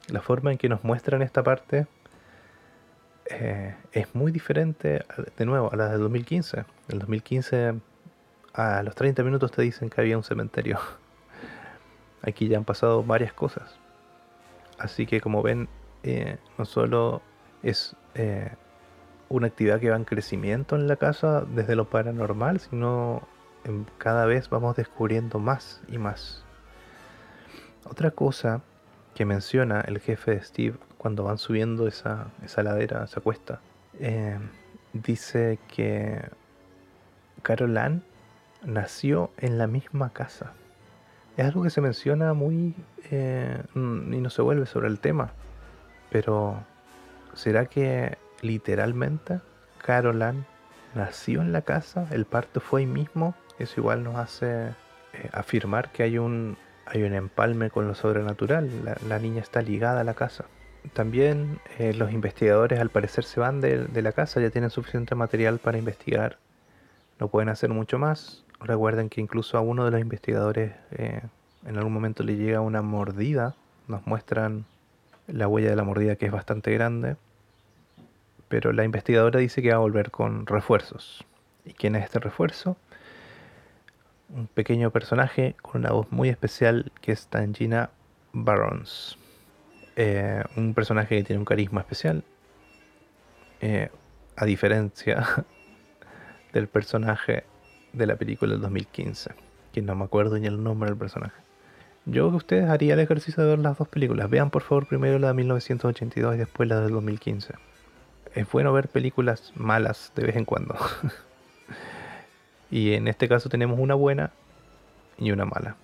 La forma en que nos muestran esta parte eh, es muy diferente, de nuevo, a la del 2015. En el 2015, a los 30 minutos te dicen que había un cementerio. Aquí ya han pasado varias cosas. Así que como ven, eh, no solo es eh, una actividad que va en crecimiento en la casa desde lo paranormal, sino en- cada vez vamos descubriendo más y más. Otra cosa que menciona el jefe de Steve cuando van subiendo esa, esa ladera, esa cuesta, eh, dice que Carol Ann nació en la misma casa. Es algo que se menciona muy eh, mm, y no se vuelve sobre el tema, pero ¿será que literalmente Carol Ann nació en la casa? ¿El parto fue ahí mismo? Eso igual nos hace eh, afirmar que hay un, hay un empalme con lo sobrenatural. La niña está ligada a la casa. También eh, los investigadores al parecer se van de, la casa, ya tienen suficiente material para investigar. No pueden hacer mucho más. Recuerden que incluso a uno de los investigadores eh, en algún momento le llega una mordida. Nos muestran la huella de la mordida que es bastante grande. Pero la investigadora dice que va a volver con refuerzos. ¿Y quién es este refuerzo? un pequeño personaje con una voz muy especial que es Tangina Barons. Eh, un personaje que tiene un carisma especial. eh, a diferencia del personaje de la película del 2015, que no me acuerdo ni el nombre del personaje. Yo que ustedes haría el ejercicio de ver las dos películas. Vean por favor primero la de 1982 y después la del 2015. Es bueno ver películas malas de vez en cuando. Y en este caso tenemos una buena y una mala.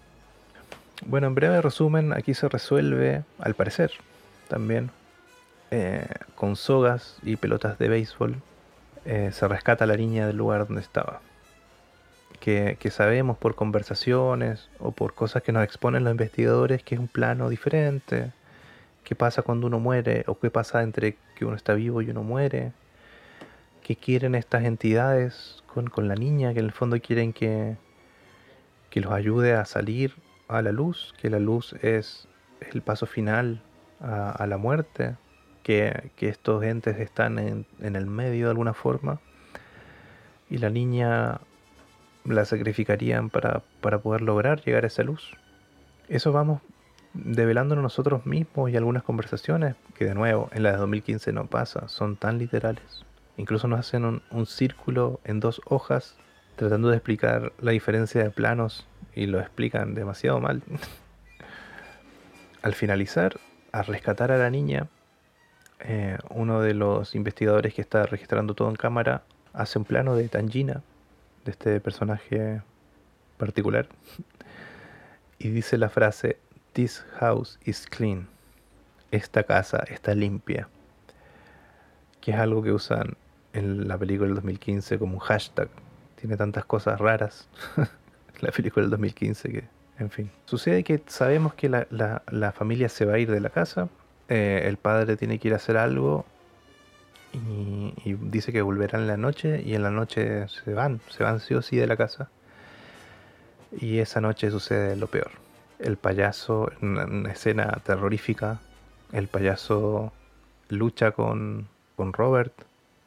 Bueno, en breve resumen, aquí se resuelve, al parecer, también, eh, con sogas y pelotas de béisbol, eh, se rescata a la niña del lugar donde estaba. Que, sabemos por conversaciones o por cosas que nos exponen los investigadores que es un plano diferente. ¿Qué pasa cuando uno muere? ¿O qué pasa entre que uno está vivo y uno muere? ¿Qué quieren estas entidades con, con la niña? Que en el fondo quieren que, que los ayude a salir a la luz, que la luz es el paso final a, la muerte, que, que estos entes están en, en el medio de alguna forma y la niña la sacrificarían para, para poder lograr llegar a esa luz. Eso vamos develándonos nosotros mismos y algunas conversaciones que de nuevo en la de 2015 no pasa, son tan literales. Incluso nos hacen un círculo en dos hojas tratando de explicar la diferencia de planos y lo explican demasiado mal. Al finalizar, a rescatar a la niña, eh, uno de los investigadores que está registrando todo en cámara hace un plano de Tangina, de este personaje particular, y dice la frase, This house is clean. Esta casa está limpia. Que es algo que usan en la película del 2015 como un hashtag. Tiene tantas cosas raras la película del 2015 que, en fin. Sucede que sabemos que la, la- la familia se va a ir de la casa. eh, el padre tiene que ir a hacer algo y, dice que volverá en la noche y en la noche se van, se van sí o sí de la casa. Y esa noche sucede lo peor. El payaso, una escena terrorífica, el payaso lucha con, con Robert,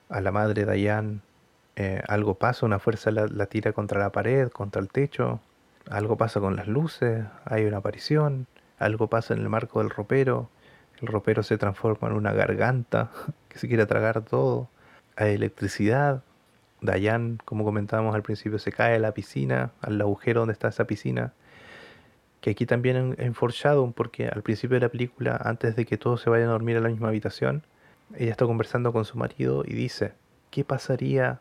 a la madre Diane, eh, algo pasa, una fuerza la, tira contra la pared, contra el techo, algo pasa con las luces, hay una aparición, algo pasa en el marco del ropero, el ropero se transforma en una garganta que se quiere tragar todo, hay electricidad, Dayan, como comentábamos al principio, se cae a la piscina, al agujero donde está esa piscina, que aquí también en, en porque al principio de la película, antes de que todos se vayan a dormir a la misma habitación, ella está conversando con su marido y dice, ¿qué pasaría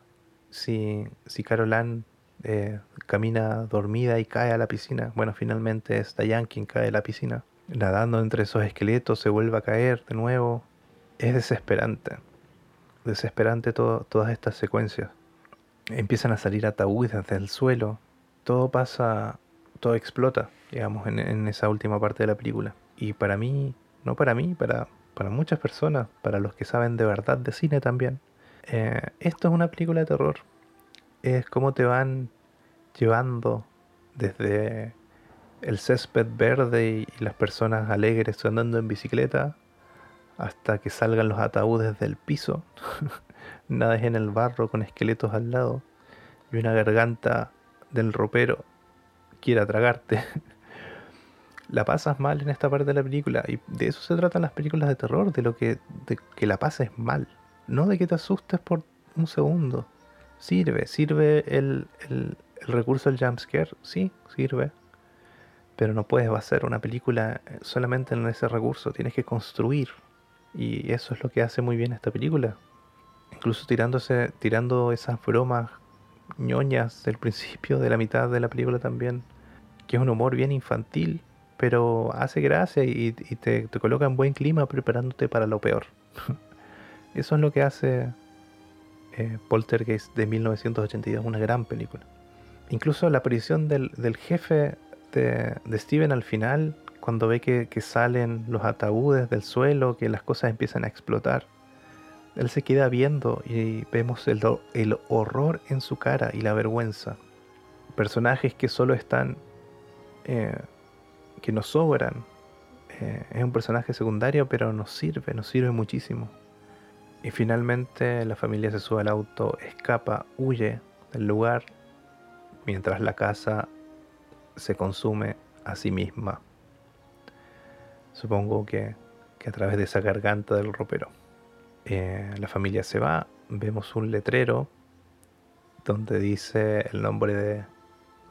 si, si Caroline eh, camina dormida y cae a la piscina? Bueno, finalmente es Diane quien cae a la piscina. Nadando entre esos esqueletos, se vuelve a caer de nuevo. Es desesperante. Desesperante todas estas secuencias. Empiezan a salir ataúdes desde el suelo. Todo pasa, todo explota, digamos, en, en esa última parte de la película. Y para mí, no para mí, para, para muchas personas, para los que saben de verdad de cine también, eh, esto es una película de terror. Es como te van llevando desde el césped verde y las personas alegres andando en bicicleta hasta que salgan los ataúdes del piso. Nada es en el barro con esqueletos al lado y una garganta del ropero quiera tragarte. la pasas mal en esta parte de la película. Y de eso se tratan las películas de terror, de lo que, que la pases mal. No de que te asustes por un segundo. Sirve, sirve el, el, el recurso del jumpscare, sí, sirve. Pero no puedes hacer una película solamente en ese recurso, tienes que construir. Y eso es lo que hace muy bien esta película. Incluso tirándose, tirando esas bromas ñoñas del principio, de la mitad de la película también, que es un humor bien infantil, pero hace gracia y, te, coloca en buen clima preparándote para lo peor. Eso es lo que hace eh, Poltergeist de 1982, una gran película. Incluso la aparición del, jefe de, Steven al final, cuando ve que, salen los ataúdes del suelo, que las cosas empiezan a explotar, él se queda viendo y vemos el, el horror en su cara y la vergüenza. Personajes que solo están eh, que nos sobran. Eh, es un personaje secundario, pero nos sirve, nos sirve muchísimo. Y finalmente la familia se sube al auto, escapa, huye del lugar, mientras la casa se consume a sí misma. Supongo que, a través de esa garganta del ropero. Eh, la familia se va, vemos un letrero donde dice el nombre de,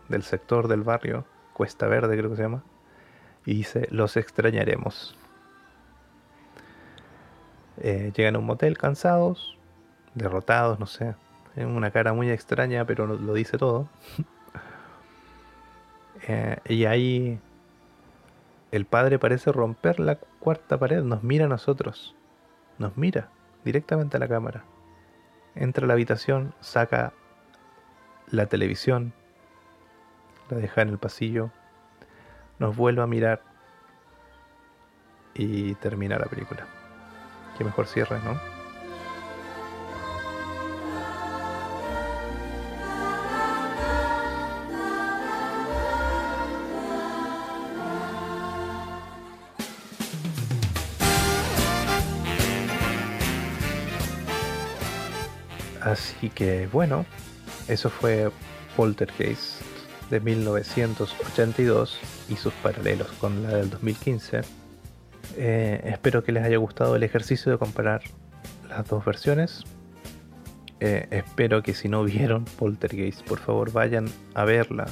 del sector del barrio, Cuesta Verde creo que se llama y dice, los extrañaremos. Eh, llegan a un motel cansados, derrotados, no sé. En una cara muy extraña, pero lo, dice todo. Eh, y ahí el padre parece romper la cuarta pared, nos mira a nosotros. Nos mira directamente a la cámara. Entra a la habitación, saca la televisión, la deja en el pasillo, nos vuelve a mirar y termina la película. Qué mejor cierre, ¿no? Así que bueno, eso fue Poltergeist de 1982 y sus paralelos con la del 2015. Eh, espero que les haya gustado el ejercicio de comparar las dos versiones. Eh, espero que si no vieron Poltergeist, por favor vayan a verla.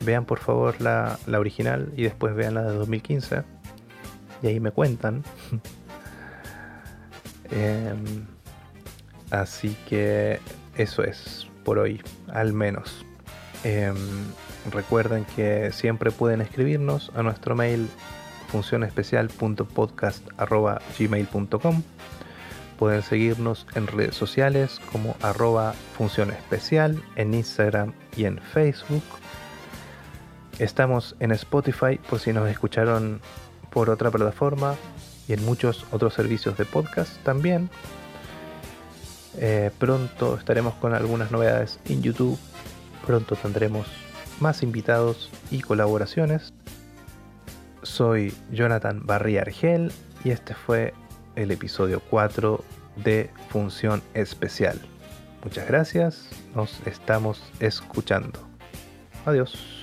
Vean por favor la, la original y después vean la de 2015. Y ahí me cuentan. Em, así que eso es por hoy, al menos. Em, recuerden que siempre pueden escribirnos a nuestro mail funcionespecial.podcast.gmail.com Pueden seguirnos en redes sociales como arroba función especial en Instagram y en Facebook. Estamos en Spotify por si nos escucharon por otra plataforma y en muchos otros servicios de podcast también. Eh, pronto estaremos con algunas novedades en YouTube Pronto tendremos más invitados y colaboraciones. Soy Jonathan Barría Argel y este fue el episodio 4 de Función Especial. Muchas gracias, nos estamos escuchando. Adiós.